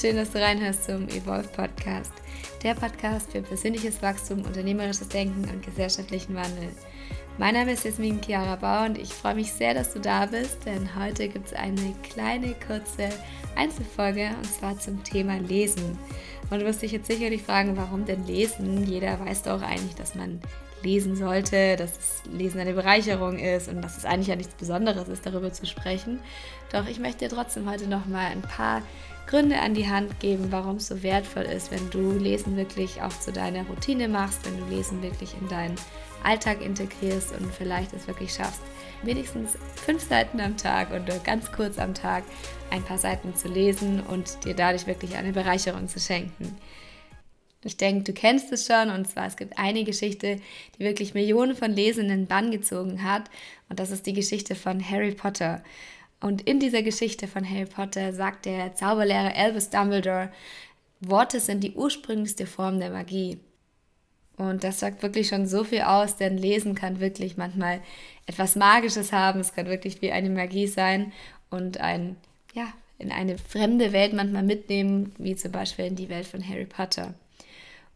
schön, dass du reinhörst zum Evolve Podcast. Der Podcast für persönliches Wachstum, unternehmerisches Denken und gesellschaftlichen Wandel. Mein Name ist Jasmin Chiara Bauer und ich freue mich sehr, dass du da bist, denn heute gibt es eine kleine, kurze Einzelfolge und zwar zum Thema Lesen. Und du wirst dich jetzt sicherlich fragen, warum denn Lesen? Jeder weiß doch eigentlich, dass man lesen sollte, dass das Lesen eine Bereicherung ist und dass es eigentlich ja nichts Besonderes ist, darüber zu sprechen. Doch ich möchte dir trotzdem heute noch mal ein paar Gründe an die Hand geben, warum es so wertvoll ist, wenn du Lesen wirklich auch zu deiner Routine machst, wenn du Lesen wirklich in deinen Alltag integrierst und vielleicht es wirklich schaffst, wenigstens fünf Seiten am Tag oder ganz kurz am Tag ein paar Seiten zu lesen und dir dadurch wirklich eine Bereicherung zu schenken. Ich denke, du kennst es schon und zwar es gibt eine Geschichte, die wirklich Millionen von Lesenden Bann gezogen hat und das ist die Geschichte von Harry Potter. Und in dieser Geschichte von Harry Potter sagt der Zauberlehrer Albus Dumbledore, Worte sind die ursprünglichste Form der Magie. Und das sagt wirklich schon so viel aus, denn Lesen kann wirklich manchmal etwas Magisches haben. Es kann wirklich wie eine Magie sein und ein, ja, in eine fremde Welt manchmal mitnehmen, wie zum Beispiel in die Welt von Harry Potter.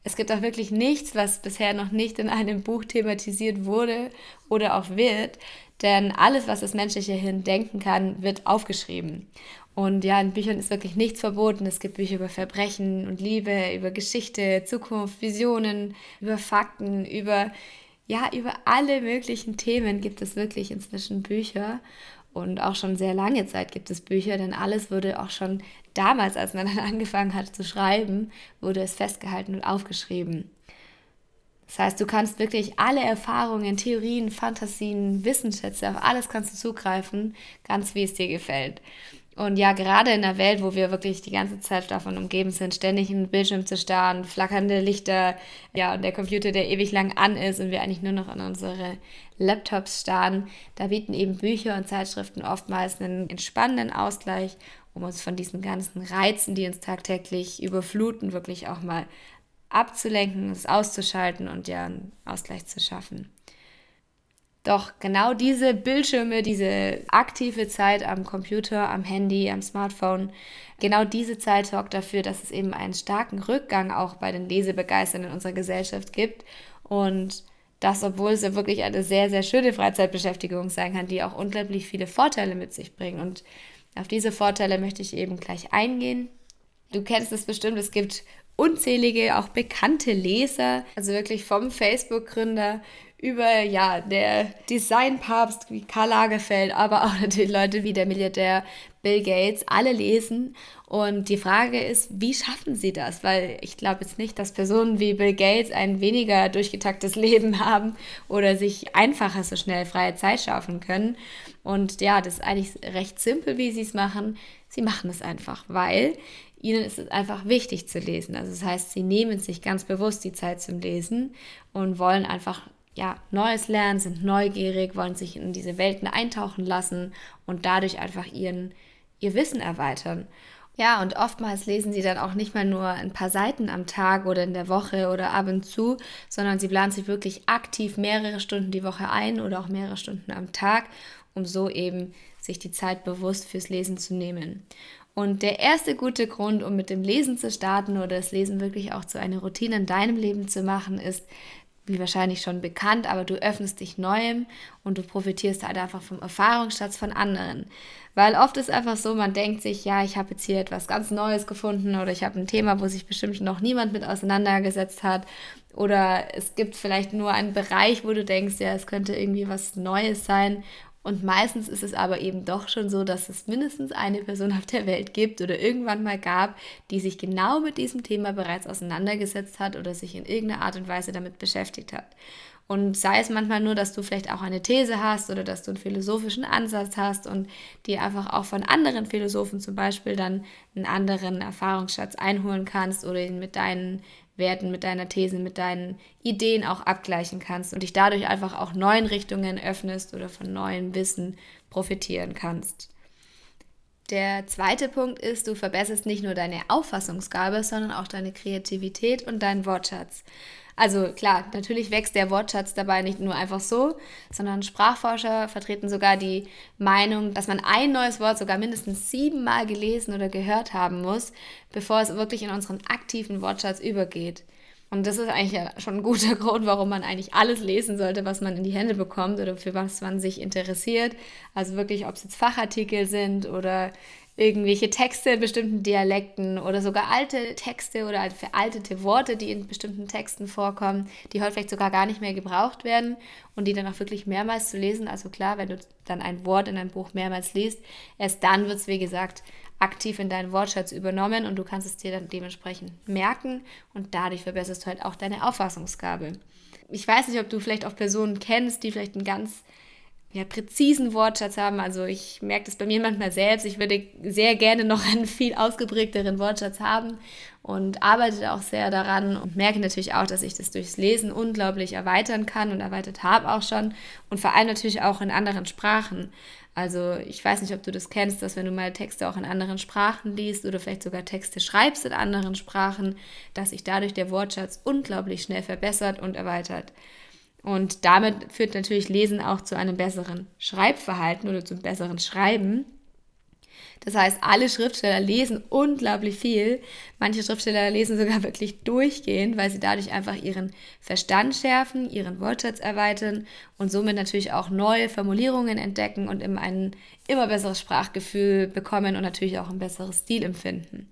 Es gibt auch wirklich nichts, was bisher noch nicht in einem Buch thematisiert wurde oder auch wird, denn alles, was das menschliche Hirn denken kann, wird aufgeschrieben. Und ja, in Büchern ist wirklich nichts verboten. Es gibt Bücher über Verbrechen und Liebe, über Geschichte, Zukunft, Visionen, über Fakten, über ja, über alle möglichen Themen gibt es wirklich inzwischen Bücher. Und auch schon sehr lange Zeit gibt es Bücher, denn alles wurde auch schon damals, als man dann angefangen hat zu schreiben, wurde es festgehalten und aufgeschrieben. Das heißt, du kannst wirklich alle Erfahrungen, Theorien, Fantasien, Wissensschätze, auf alles kannst du zugreifen, ganz wie es dir gefällt. Und ja, gerade in einer Welt, wo wir wirklich die ganze Zeit davon umgeben sind, ständig im Bildschirm zu starren, flackernde Lichter, ja, und der Computer, der ewig lang an ist und wir eigentlich nur noch an unsere Laptops starren, da bieten eben Bücher und Zeitschriften oftmals einen entspannenden Ausgleich, um uns von diesen ganzen Reizen, die uns tagtäglich überfluten, wirklich auch mal abzulenken, es auszuschalten und ja einen Ausgleich zu schaffen. Doch genau diese Bildschirme, diese aktive Zeit am Computer, am Handy, am Smartphone, genau diese Zeit sorgt dafür, dass es eben einen starken Rückgang auch bei den Lesebegeisterten in unserer Gesellschaft gibt. Und das, obwohl es ja wirklich eine sehr, sehr schöne Freizeitbeschäftigung sein kann, die auch unglaublich viele Vorteile mit sich bringt. Und auf diese Vorteile möchte ich eben gleich eingehen. Du kennst es bestimmt, es gibt unzählige, auch bekannte Leser, also wirklich vom Facebook-Gründer über ja, der Designpapst wie Karl Lagerfeld, aber auch natürlich Leute wie der Milliardär Bill Gates, alle lesen. Und die Frage ist, wie schaffen sie das? Weil ich glaube jetzt nicht, dass Personen wie Bill Gates ein weniger durchgetaktes Leben haben oder sich einfacher so schnell freie Zeit schaffen können. Und ja, das ist eigentlich recht simpel, wie sie es machen. Sie machen es einfach, weil ihnen ist es einfach wichtig zu lesen. Also das heißt, sie nehmen sich ganz bewusst die Zeit zum Lesen und wollen einfach ja, Neues lernen, sind neugierig, wollen sich in diese Welten eintauchen lassen und dadurch einfach ihren, ihr Wissen erweitern. Ja, und oftmals lesen sie dann auch nicht mal nur ein paar Seiten am Tag oder in der Woche oder ab und zu, sondern sie planen sich wirklich aktiv mehrere Stunden die Woche ein oder auch mehrere Stunden am Tag, um so eben sich die Zeit bewusst fürs Lesen zu nehmen. Und der erste gute Grund, um mit dem Lesen zu starten oder das Lesen wirklich auch zu einer Routine in deinem Leben zu machen, ist, wie wahrscheinlich schon bekannt, aber du öffnest dich Neuem und du profitierst halt einfach vom Erfahrungsschatz von anderen. Weil oft ist einfach so, man denkt sich, ja, ich habe jetzt hier etwas ganz Neues gefunden oder ich habe ein Thema, wo sich bestimmt noch niemand mit auseinandergesetzt hat. Oder es gibt vielleicht nur einen Bereich, wo du denkst, ja, es könnte irgendwie was Neues sein. Und meistens ist es aber eben doch schon so, dass es mindestens eine Person auf der Welt gibt oder irgendwann mal gab, die sich genau mit diesem Thema bereits auseinandergesetzt hat oder sich in irgendeiner Art und Weise damit beschäftigt hat. Und sei es manchmal nur, dass du vielleicht auch eine These hast oder dass du einen philosophischen Ansatz hast und dir einfach auch von anderen Philosophen zum Beispiel dann einen anderen Erfahrungsschatz einholen kannst oder ihn mit deinen Werten, mit deiner These, mit deinen Ideen auch abgleichen kannst und dich dadurch einfach auch neuen Richtungen öffnest oder von neuem Wissen profitieren kannst. Der zweite Punkt ist, du verbesserst nicht nur deine Auffassungsgabe, sondern auch deine Kreativität und deinen Wortschatz. Also klar, natürlich wächst der Wortschatz dabei nicht nur einfach so, sondern Sprachforscher vertreten sogar die Meinung, dass man ein neues Wort sogar mindestens siebenmal gelesen oder gehört haben muss, bevor es wirklich in unseren aktiven Wortschatz übergeht. Und das ist eigentlich schon ein guter Grund, warum man eigentlich alles lesen sollte, was man in die Hände bekommt oder für was man sich interessiert. Also wirklich, ob es jetzt Fachartikel sind oder irgendwelche Texte in bestimmten Dialekten oder sogar alte Texte oder veraltete Worte, die in bestimmten Texten vorkommen, die heute vielleicht sogar gar nicht mehr gebraucht werden und die dann auch wirklich mehrmals zu lesen. Also klar, wenn du dann ein Wort in einem Buch mehrmals liest, erst dann wird es, wie gesagt, aktiv in deinen Wortschatz übernommen und du kannst es dir dann dementsprechend merken und dadurch verbesserst du halt auch deine Auffassungsgabe. Ich weiß nicht, ob du vielleicht auch Personen kennst, die vielleicht ein ganz ja, präzisen Wortschatz haben. Also ich merke das bei mir manchmal selbst. Ich würde sehr gerne noch einen viel ausgeprägteren Wortschatz haben und arbeite auch sehr daran und merke natürlich auch, dass ich das durchs Lesen unglaublich erweitern kann und erweitert habe auch schon und vor allem natürlich auch in anderen Sprachen. Also ich weiß nicht, ob du das kennst, dass wenn du mal Texte auch in anderen Sprachen liest oder vielleicht sogar Texte schreibst in anderen Sprachen, dass sich dadurch der Wortschatz unglaublich schnell verbessert und erweitert. Und damit führt natürlich Lesen auch zu einem besseren Schreibverhalten oder zum besseren Schreiben. Das heißt, alle Schriftsteller lesen unglaublich viel. Manche Schriftsteller lesen sogar wirklich durchgehend, weil sie dadurch einfach ihren Verstand schärfen, ihren Wortschatz erweitern und somit natürlich auch neue Formulierungen entdecken und ein immer besseres Sprachgefühl bekommen und natürlich auch ein besseres Stilempfinden.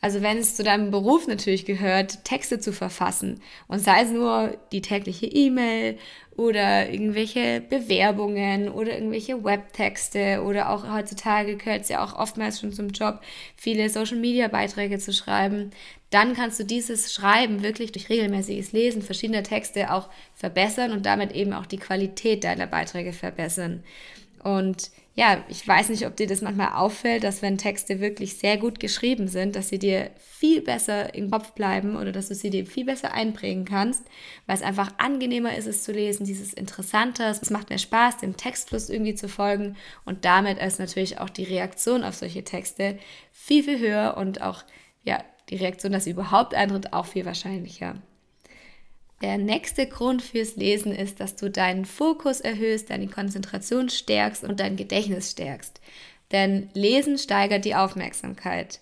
Also wenn es zu deinem Beruf natürlich gehört, Texte zu verfassen und sei es nur die tägliche E-Mail oder irgendwelche Bewerbungen oder irgendwelche Webtexte oder auch heutzutage gehört es ja auch oftmals schon zum Job, viele Social-Media-Beiträge zu schreiben, dann kannst du dieses Schreiben wirklich durch regelmäßiges Lesen verschiedener Texte auch verbessern und damit eben auch die Qualität deiner Beiträge verbessern. Und ja, ich weiß nicht, ob dir das manchmal auffällt, dass wenn Texte wirklich sehr gut geschrieben sind, dass sie dir viel besser im Kopf bleiben oder dass du sie dir viel besser einprägen kannst, weil es einfach angenehmer ist, es zu lesen, dieses Interessanter, es macht mehr Spaß, dem Textfluss irgendwie zu folgen und damit ist natürlich auch die Reaktion auf solche Texte viel, viel höher und auch, ja, die Reaktion, dass sie überhaupt eintritt, auch viel wahrscheinlicher. Der nächste Grund fürs Lesen ist, dass du deinen Fokus erhöhst, deine Konzentration stärkst und dein Gedächtnis stärkst. Denn Lesen steigert die Aufmerksamkeit.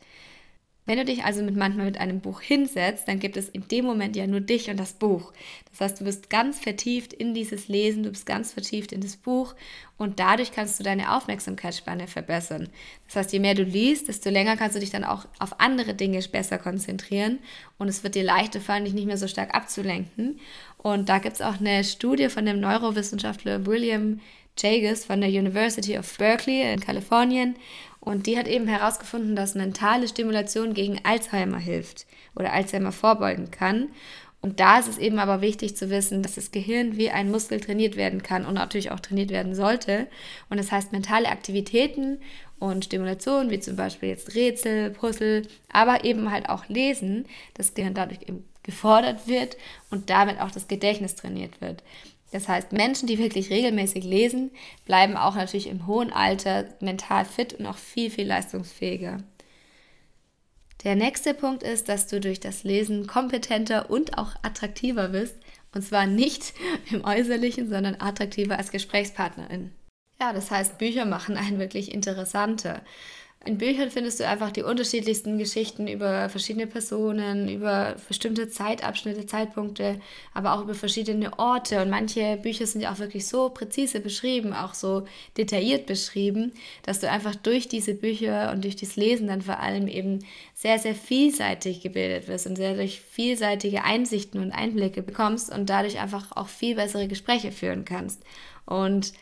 Wenn du dich also mit manchmal mit einem Buch hinsetzt, dann gibt es in dem Moment ja nur dich und das Buch. Das heißt, du bist ganz vertieft in dieses Lesen, du bist ganz vertieft in das Buch und dadurch kannst du deine Aufmerksamkeitsspanne verbessern. Das heißt, je mehr du liest, desto länger kannst du dich dann auch auf andere Dinge besser konzentrieren und es wird dir leichter fallen, dich nicht mehr so stark abzulenken. Und da gibt es auch eine Studie von dem Neurowissenschaftler William Jages von der University of Berkeley in Kalifornien. Und die hat eben herausgefunden, dass mentale Stimulation gegen Alzheimer hilft oder Alzheimer vorbeugen kann. Und da ist es eben aber wichtig zu wissen, dass das Gehirn wie ein Muskel trainiert werden kann und natürlich auch trainiert werden sollte. Und das heißt, mentale Aktivitäten und Stimulation, wie zum Beispiel jetzt Rätsel, Puzzle, aber eben halt auch Lesen, das Gehirn dadurch eben gefordert wird und damit auch das Gedächtnis trainiert wird. Das heißt, Menschen, die wirklich regelmäßig lesen, bleiben auch natürlich im hohen Alter mental fit und auch viel, viel leistungsfähiger. Der nächste Punkt ist, dass du durch das Lesen kompetenter und auch attraktiver bist. Und zwar nicht im Äußerlichen, sondern attraktiver als Gesprächspartnerin. Ja, das heißt, Bücher machen einen wirklich interessanter. In Büchern findest du einfach die unterschiedlichsten Geschichten über verschiedene Personen, über bestimmte Zeitabschnitte, Zeitpunkte, aber auch über verschiedene Orte. Und manche Bücher sind ja auch wirklich so präzise beschrieben, auch so detailliert beschrieben, dass du einfach durch diese Bücher und durch das Lesen dann vor allem eben sehr, sehr vielseitig gebildet wirst und sehr durch vielseitige Einsichten und Einblicke bekommst und dadurch einfach auch viel bessere Gespräche führen kannst. Und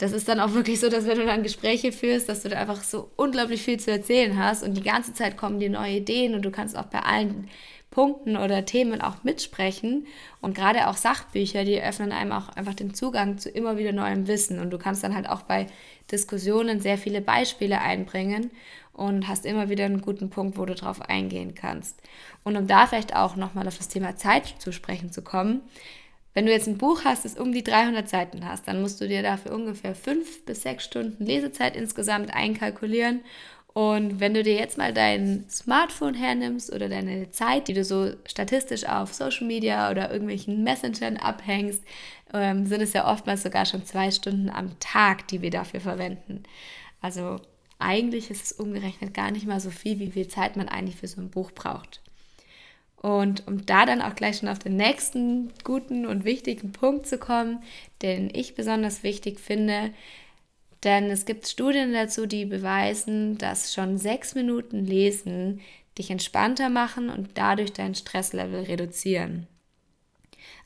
das ist dann auch wirklich so, dass wenn du dann Gespräche führst, dass du da einfach so unglaublich viel zu erzählen hast und die ganze Zeit kommen dir neue Ideen und du kannst auch bei allen Punkten oder Themen auch mitsprechen. Und gerade auch Sachbücher, die öffnen einem auch einfach den Zugang zu immer wieder neuem Wissen. Und du kannst dann halt auch bei Diskussionen sehr viele Beispiele einbringen und hast immer wieder einen guten Punkt, wo du drauf eingehen kannst. Und um da vielleicht auch nochmal auf das Thema Zeit zu sprechen zu kommen, Wenn du jetzt ein Buch hast, das um die 300 Seiten hast, dann musst du dir dafür ungefähr fünf bis sechs Stunden Lesezeit insgesamt einkalkulieren. Und wenn du dir jetzt mal dein Smartphone hernimmst oder deine Zeit, die du so statistisch auf Social Media oder irgendwelchen Messengern abhängst, ähm, sind es ja oftmals sogar schon zwei Stunden am Tag, die wir dafür verwenden. Also eigentlich ist es umgerechnet gar nicht mal so viel, wie viel Zeit man eigentlich für so ein Buch braucht. Und um da dann auch gleich schon auf den nächsten guten und wichtigen Punkt zu kommen, den ich besonders wichtig finde, denn es gibt Studien dazu, die beweisen, dass schon sechs Minuten Lesen dich entspannter machen und dadurch dein Stresslevel reduzieren.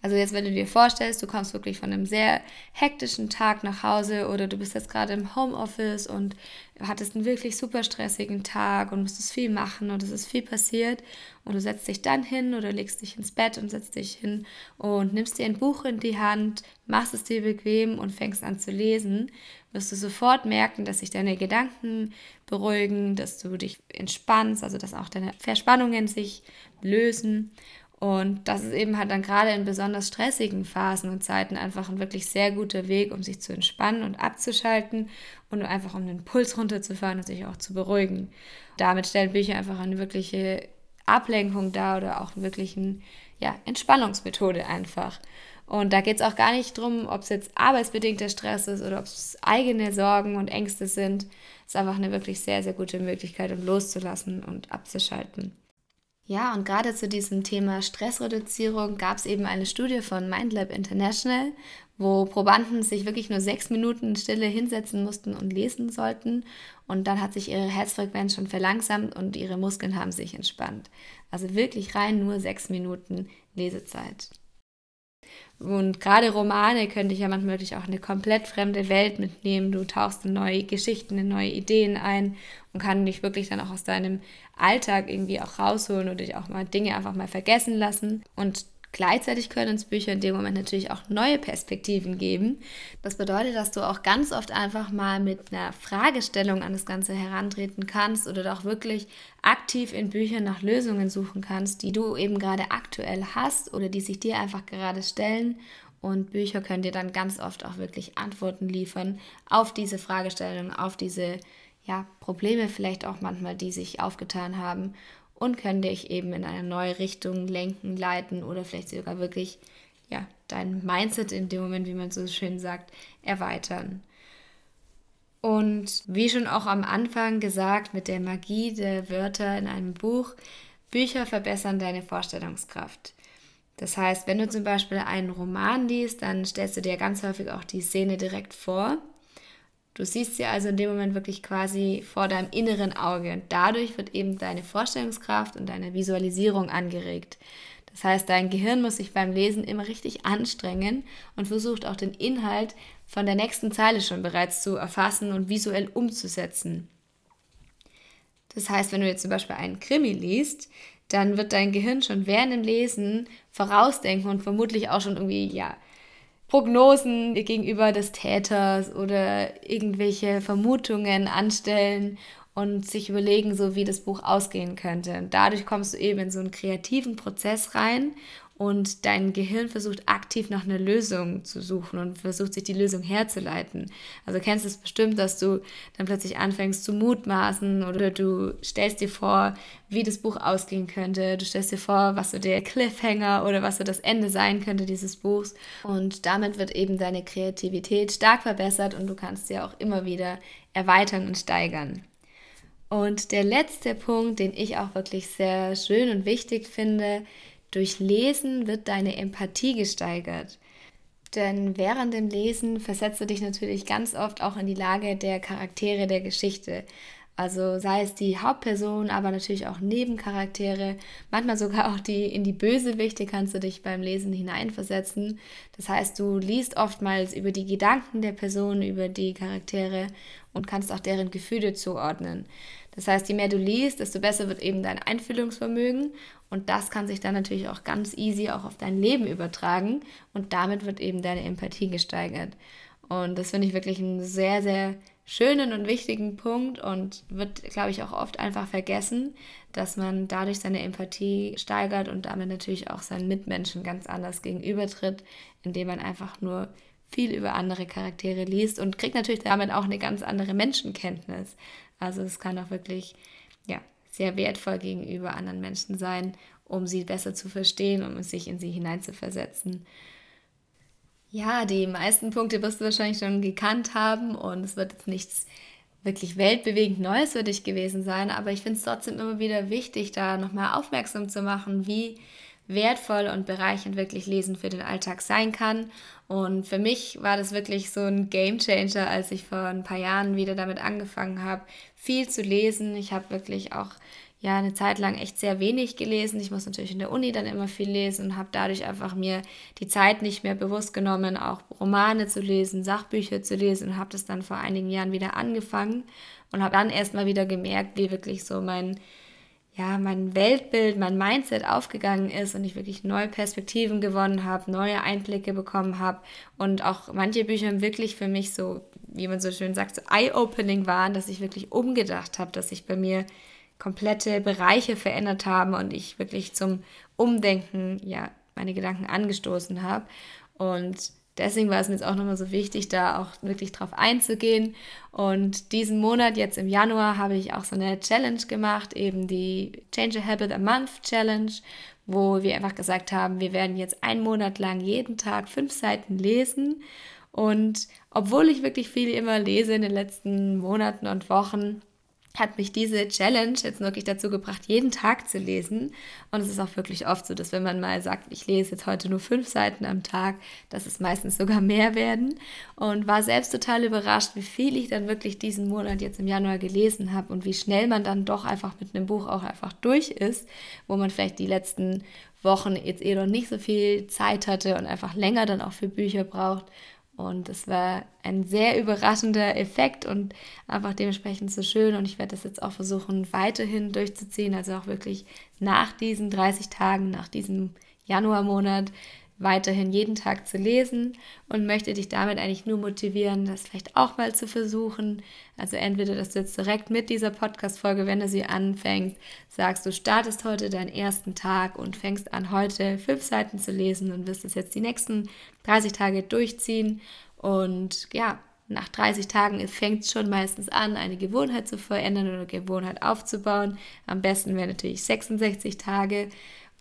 Also jetzt, wenn du dir vorstellst, du kommst wirklich von einem sehr hektischen Tag nach Hause oder du bist jetzt gerade im Homeoffice und hattest einen wirklich super stressigen Tag und musstest viel machen und es ist viel passiert und du setzt dich dann hin oder legst dich ins Bett und setzt dich hin und nimmst dir ein Buch in die Hand, machst es dir bequem und fängst an zu lesen, wirst du sofort merken, dass sich deine Gedanken beruhigen, dass du dich entspannst, also dass auch deine Verspannungen sich lösen und das ist eben halt dann gerade in besonders stressigen Phasen und Zeiten einfach ein wirklich sehr guter Weg, um sich zu entspannen und abzuschalten und einfach um den Puls runterzufahren und sich auch zu beruhigen. Damit stellen Bücher einfach eine wirkliche Ablenkung dar oder auch wirklich eine ja, Entspannungsmethode einfach. Und da geht es auch gar nicht darum, ob es jetzt arbeitsbedingter Stress ist oder ob es eigene Sorgen und Ängste sind. Es ist einfach eine wirklich sehr, sehr gute Möglichkeit, um loszulassen und abzuschalten. Ja, und gerade zu diesem Thema Stressreduzierung gab es eben eine Studie von MindLab International, wo Probanden sich wirklich nur sechs Minuten Stille hinsetzen mussten und lesen sollten. Und dann hat sich ihre Herzfrequenz schon verlangsamt und ihre Muskeln haben sich entspannt. Also wirklich rein nur sechs Minuten Lesezeit. Und gerade Romane können dich ja manchmal wirklich auch eine komplett fremde Welt mitnehmen. Du tauchst in neue Geschichten, in neue Ideen ein und kann dich wirklich dann auch aus deinem Alltag irgendwie auch rausholen oder dich auch mal Dinge einfach mal vergessen lassen. Und Gleichzeitig können uns Bücher in dem Moment natürlich auch neue Perspektiven geben. Das bedeutet, dass du auch ganz oft einfach mal mit einer Fragestellung an das Ganze herantreten kannst oder auch wirklich aktiv in Büchern nach Lösungen suchen kannst, die du eben gerade aktuell hast oder die sich dir einfach gerade stellen. Und Bücher können dir dann ganz oft auch wirklich Antworten liefern auf diese Fragestellungen, auf diese ja, Probleme vielleicht auch manchmal, die sich aufgetan haben und können dich eben in eine neue Richtung lenken, leiten oder vielleicht sogar wirklich ja, dein Mindset in dem Moment, wie man so schön sagt, erweitern. Und wie schon auch am Anfang gesagt, mit der Magie der Wörter in einem Buch, Bücher verbessern deine Vorstellungskraft. Das heißt, wenn du zum Beispiel einen Roman liest, dann stellst du dir ganz häufig auch die Szene direkt vor Du siehst sie also in dem Moment wirklich quasi vor deinem inneren Auge und dadurch wird eben deine Vorstellungskraft und deine Visualisierung angeregt. Das heißt, dein Gehirn muss sich beim Lesen immer richtig anstrengen und versucht auch den Inhalt von der nächsten Zeile schon bereits zu erfassen und visuell umzusetzen. Das heißt, wenn du jetzt zum Beispiel einen Krimi liest, dann wird dein Gehirn schon während dem Lesen vorausdenken und vermutlich auch schon irgendwie, ja, Prognosen gegenüber des Täters oder irgendwelche Vermutungen anstellen und sich überlegen, so wie das Buch ausgehen könnte. Und dadurch kommst du eben in so einen kreativen Prozess rein und dein Gehirn versucht aktiv nach einer Lösung zu suchen und versucht sich die Lösung herzuleiten. Also kennst du es bestimmt, dass du dann plötzlich anfängst zu mutmaßen oder du stellst dir vor, wie das Buch ausgehen könnte. Du stellst dir vor, was so der Cliffhanger oder was so das Ende sein könnte dieses Buchs. Und damit wird eben deine Kreativität stark verbessert und du kannst sie auch immer wieder erweitern und steigern. Und der letzte Punkt, den ich auch wirklich sehr schön und wichtig finde, durch Lesen wird deine Empathie gesteigert. Denn während dem Lesen versetzt du dich natürlich ganz oft auch in die Lage der Charaktere der Geschichte. Also sei es die Hauptperson, aber natürlich auch Nebencharaktere, manchmal sogar auch die in die Bösewichte kannst du dich beim Lesen hineinversetzen. Das heißt, du liest oftmals über die Gedanken der Person, über die Charaktere und kannst auch deren Gefühle zuordnen. Das heißt, je mehr du liest, desto besser wird eben dein Einfühlungsvermögen und das kann sich dann natürlich auch ganz easy auch auf dein Leben übertragen und damit wird eben deine Empathie gesteigert. Und das finde ich wirklich einen sehr, sehr schönen und wichtigen Punkt und wird, glaube ich, auch oft einfach vergessen, dass man dadurch seine Empathie steigert und damit natürlich auch seinen Mitmenschen ganz anders gegenübertritt, indem man einfach nur viel über andere Charaktere liest und kriegt natürlich damit auch eine ganz andere Menschenkenntnis. Also es kann auch wirklich ja, sehr wertvoll gegenüber anderen Menschen sein, um sie besser zu verstehen um sich in sie hineinzuversetzen. Ja, die meisten Punkte wirst du wahrscheinlich schon gekannt haben und es wird jetzt nichts wirklich weltbewegend Neues für dich gewesen sein, aber ich finde es trotzdem immer wieder wichtig, da nochmal aufmerksam zu machen, wie wertvoll und bereichernd wirklich Lesen für den Alltag sein kann. Und für mich war das wirklich so ein Game Changer, als ich vor ein paar Jahren wieder damit angefangen habe, viel zu lesen. Ich habe wirklich auch ja eine Zeit lang echt sehr wenig gelesen. Ich muss natürlich in der Uni dann immer viel lesen und habe dadurch einfach mir die Zeit nicht mehr bewusst genommen, auch Romane zu lesen, Sachbücher zu lesen und habe das dann vor einigen Jahren wieder angefangen und habe dann erst mal wieder gemerkt, wie wirklich so mein ja, mein Weltbild, mein Mindset aufgegangen ist und ich wirklich neue Perspektiven gewonnen habe, neue Einblicke bekommen habe und auch manche Bücher wirklich für mich so, wie man so schön sagt, so eye-opening waren, dass ich wirklich umgedacht habe, dass sich bei mir komplette Bereiche verändert haben und ich wirklich zum Umdenken, ja, meine Gedanken angestoßen habe. Und deswegen war es mir jetzt auch nochmal so wichtig, da auch wirklich drauf einzugehen. Und diesen Monat, jetzt im Januar, habe ich auch so eine Challenge gemacht, eben die Change a Habit a Month Challenge, wo wir einfach gesagt haben, wir werden jetzt einen Monat lang jeden Tag fünf Seiten lesen. Und obwohl ich wirklich viel immer lese in den letzten Monaten und Wochen, hat mich diese Challenge jetzt wirklich dazu gebracht, jeden Tag zu lesen. Und es ist auch wirklich oft so, dass wenn man mal sagt, ich lese jetzt heute nur fünf Seiten am Tag, dass es meistens sogar mehr werden. Und war selbst total überrascht, wie viel ich dann wirklich diesen Monat jetzt im Januar gelesen habe und wie schnell man dann doch einfach mit einem Buch auch einfach durch ist, wo man vielleicht die letzten Wochen jetzt eh noch nicht so viel Zeit hatte und einfach länger dann auch für Bücher braucht. Und es war ein sehr überraschender Effekt und einfach dementsprechend so schön. Und ich werde das jetzt auch versuchen, weiterhin durchzuziehen. Also auch wirklich nach diesen 30 Tagen, nach diesem Januarmonat weiterhin jeden Tag zu lesen und möchte dich damit eigentlich nur motivieren, das vielleicht auch mal zu versuchen. Also entweder, dass du jetzt direkt mit dieser Podcast-Folge, wenn du sie anfängst, sagst, du startest heute deinen ersten Tag und fängst an, heute fünf Seiten zu lesen und wirst es jetzt die nächsten 30 Tage durchziehen. Und ja, nach 30 Tagen fängt es schon meistens an, eine Gewohnheit zu verändern oder Gewohnheit aufzubauen. Am besten wäre natürlich 66 Tage.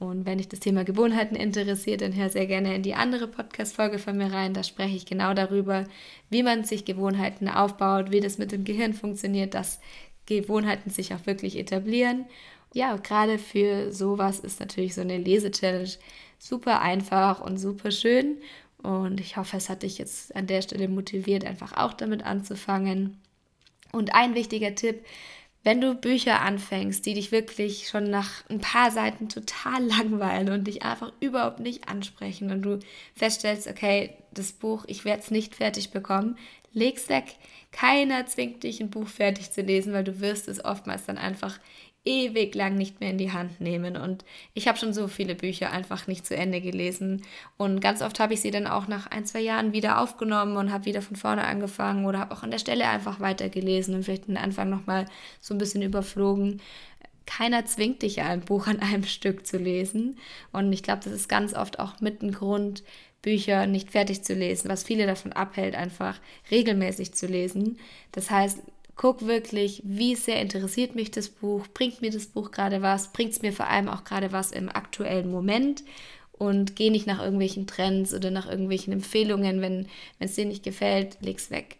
Und wenn dich das Thema Gewohnheiten interessiert, dann hör sehr gerne in die andere Podcast-Folge von mir rein. Da spreche ich genau darüber, wie man sich Gewohnheiten aufbaut, wie das mit dem Gehirn funktioniert, dass Gewohnheiten sich auch wirklich etablieren. Ja, gerade für sowas ist natürlich so eine Lese-Challenge super einfach und super schön. Und ich hoffe, es hat dich jetzt an der Stelle motiviert, einfach auch damit anzufangen. Und ein wichtiger Tipp, wenn du Bücher anfängst, die dich wirklich schon nach ein paar Seiten total langweilen und dich einfach überhaupt nicht ansprechen und du feststellst, okay, das Buch, ich werde es nicht fertig bekommen, leg's weg. Keiner zwingt dich, ein Buch fertig zu lesen, weil du wirst es oftmals dann einfach ewig lang nicht mehr in die Hand nehmen. Und ich habe schon so viele Bücher einfach nicht zu Ende gelesen. Und ganz oft habe ich sie dann auch nach ein, zwei Jahren wieder aufgenommen und habe wieder von vorne angefangen oder habe auch an der Stelle einfach weitergelesen und vielleicht den Anfang nochmal so ein bisschen überflogen. Keiner zwingt dich ja, ein Buch an einem Stück zu lesen. Und ich glaube, das ist ganz oft auch mit ein Grund, Bücher nicht fertig zu lesen, was viele davon abhält, einfach regelmäßig zu lesen. Das heißt, guck wirklich, wie sehr interessiert mich das Buch, bringt mir das Buch gerade was, bringt es mir vor allem auch gerade was im aktuellen Moment und geh nicht nach irgendwelchen Trends oder nach irgendwelchen Empfehlungen, wenn es dir nicht gefällt, leg's weg.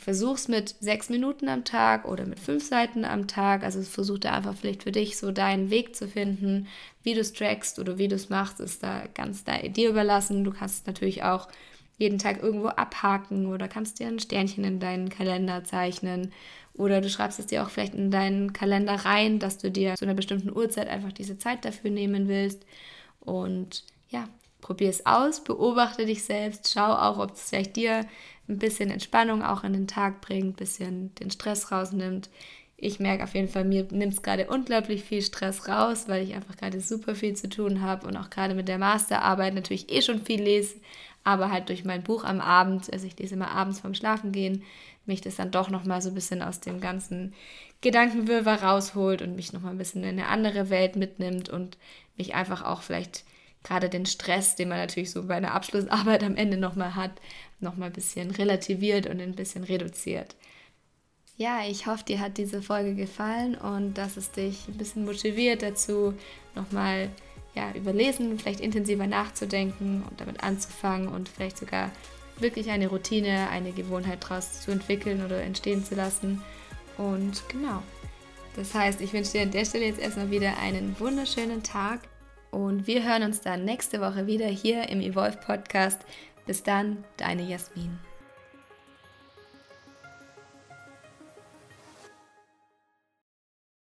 Versuch's mit sechs Minuten am Tag oder mit fünf Seiten am Tag. Also versuch da einfach vielleicht für dich so deinen Weg zu finden. Wie du es trackst oder wie du es machst, ist da ganz dir überlassen. Du kannst natürlich auch jeden Tag irgendwo abhaken oder kannst dir ein Sternchen in deinen Kalender zeichnen. Oder du schreibst es dir auch vielleicht in deinen Kalender rein, dass du dir zu einer bestimmten Uhrzeit einfach diese Zeit dafür nehmen willst. Und ja, probier es aus, beobachte dich selbst, schau auch, ob es vielleicht dir ein bisschen Entspannung auch in den Tag bringt, ein bisschen den Stress rausnimmt. Ich merke auf jeden Fall, mir nimmt es gerade unglaublich viel Stress raus, weil ich einfach gerade super viel zu tun habe und auch gerade mit der Masterarbeit natürlich eh schon viel lese, aber halt durch mein Buch am Abend, also ich lese immer abends vorm Schlafengehen, mich das dann doch nochmal so ein bisschen aus dem ganzen Gedankenwirrwarr rausholt und mich nochmal ein bisschen in eine andere Welt mitnimmt und mich einfach auch vielleicht gerade den Stress, den man natürlich so bei einer Abschlussarbeit am Ende nochmal hat, nochmal ein bisschen relativiert und ein bisschen reduziert. Ja, ich hoffe, dir hat diese Folge gefallen und dass es dich ein bisschen motiviert dazu, nochmal ja, überlesen, vielleicht intensiver nachzudenken und damit anzufangen und vielleicht sogar wirklich eine Routine, eine Gewohnheit daraus zu entwickeln oder entstehen zu lassen. Und genau. Das heißt, ich wünsche dir an der Stelle jetzt erstmal wieder einen wunderschönen Tag und wir hören uns dann nächste Woche wieder hier im Evolve Podcast. Bis dann, deine Jasmin.